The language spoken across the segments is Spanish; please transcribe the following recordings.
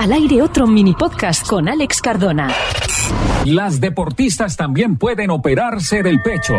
Al aire otro mini podcast con Alex Cardona. Las deportistas también pueden operarse del pecho.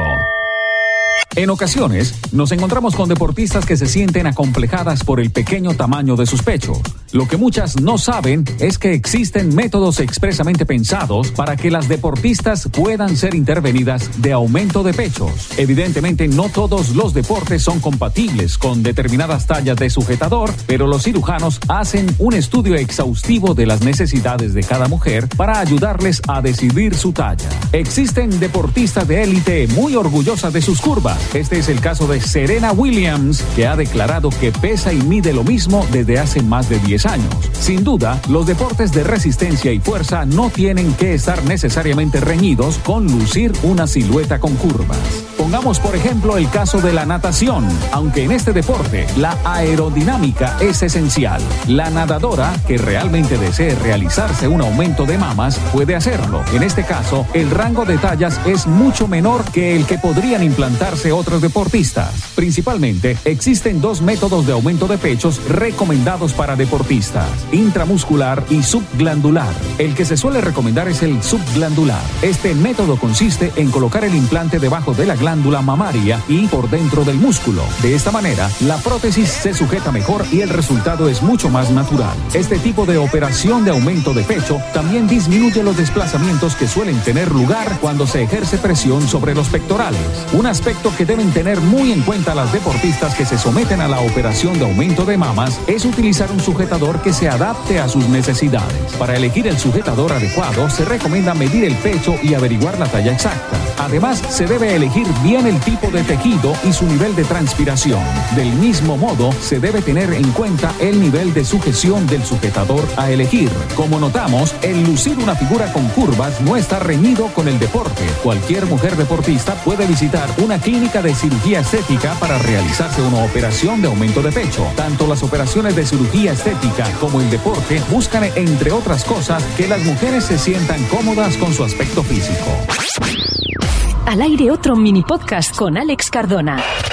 En ocasiones, nos encontramos con deportistas que se sienten acomplejadas por el pequeño tamaño de sus pechos. Lo que muchas no saben es que existen métodos expresamente pensados para que las deportistas puedan ser intervenidas de aumento de pechos. Evidentemente, no todos los deportes son compatibles con determinadas tallas de sujetador, pero los cirujanos hacen un estudio exhaustivo de las necesidades de cada mujer para ayudarles a decidir su talla. Existen deportistas de élite muy orgullosas de sus curvas este es el caso de Serena Williams, que ha declarado que pesa y mide lo mismo desde hace más de 10 años. Sin duda, los deportes de resistencia y fuerza no tienen que estar necesariamente reñidos con lucir una silueta con curvas. Pongamos por ejemplo el caso de la natación, aunque en este deporte la aerodinámica es esencial. La nadadora que realmente desee realizarse un aumento de mamas puede hacerlo. En este caso, el rango de tallas es mucho menor que el que podrían implantarse otros deportistas. Principalmente, existen dos métodos de aumento de pechos recomendados para deportistas, intramuscular y subglandular. El que se suele recomendar es el subglandular. Este método consiste en colocar el implante debajo de la glándula mamaria y por dentro del músculo. De esta manera, la prótesis se sujeta mejor y el resultado es mucho más natural. Este tipo de operación de aumento de pecho también disminuye los desplazamientos que suelen tener lugar cuando se ejerce presión sobre los pectorales. Un aspecto que deben tener muy en cuenta las deportistas que se someten a la operación de aumento de mamas es utilizar un que se adapte a sus necesidades. Para elegir el sujetador adecuado se recomienda medir el pecho y averiguar la talla exacta. Además, se debe elegir bien el tipo de tejido y su nivel de transpiración. Del mismo modo, se debe tener en cuenta el nivel de sujeción del sujetador a elegir. Como notamos, el lucir una figura con curvas no está reñido con el deporte. Cualquier mujer deportista puede visitar una clínica de cirugía estética para realizarse una operación de aumento de pecho. Tanto las operaciones de cirugía estética como el deporte buscan, entre otras cosas, que las mujeres se sientan cómodas con su aspecto físico. Al aire otro mini podcast con Alex Cardona.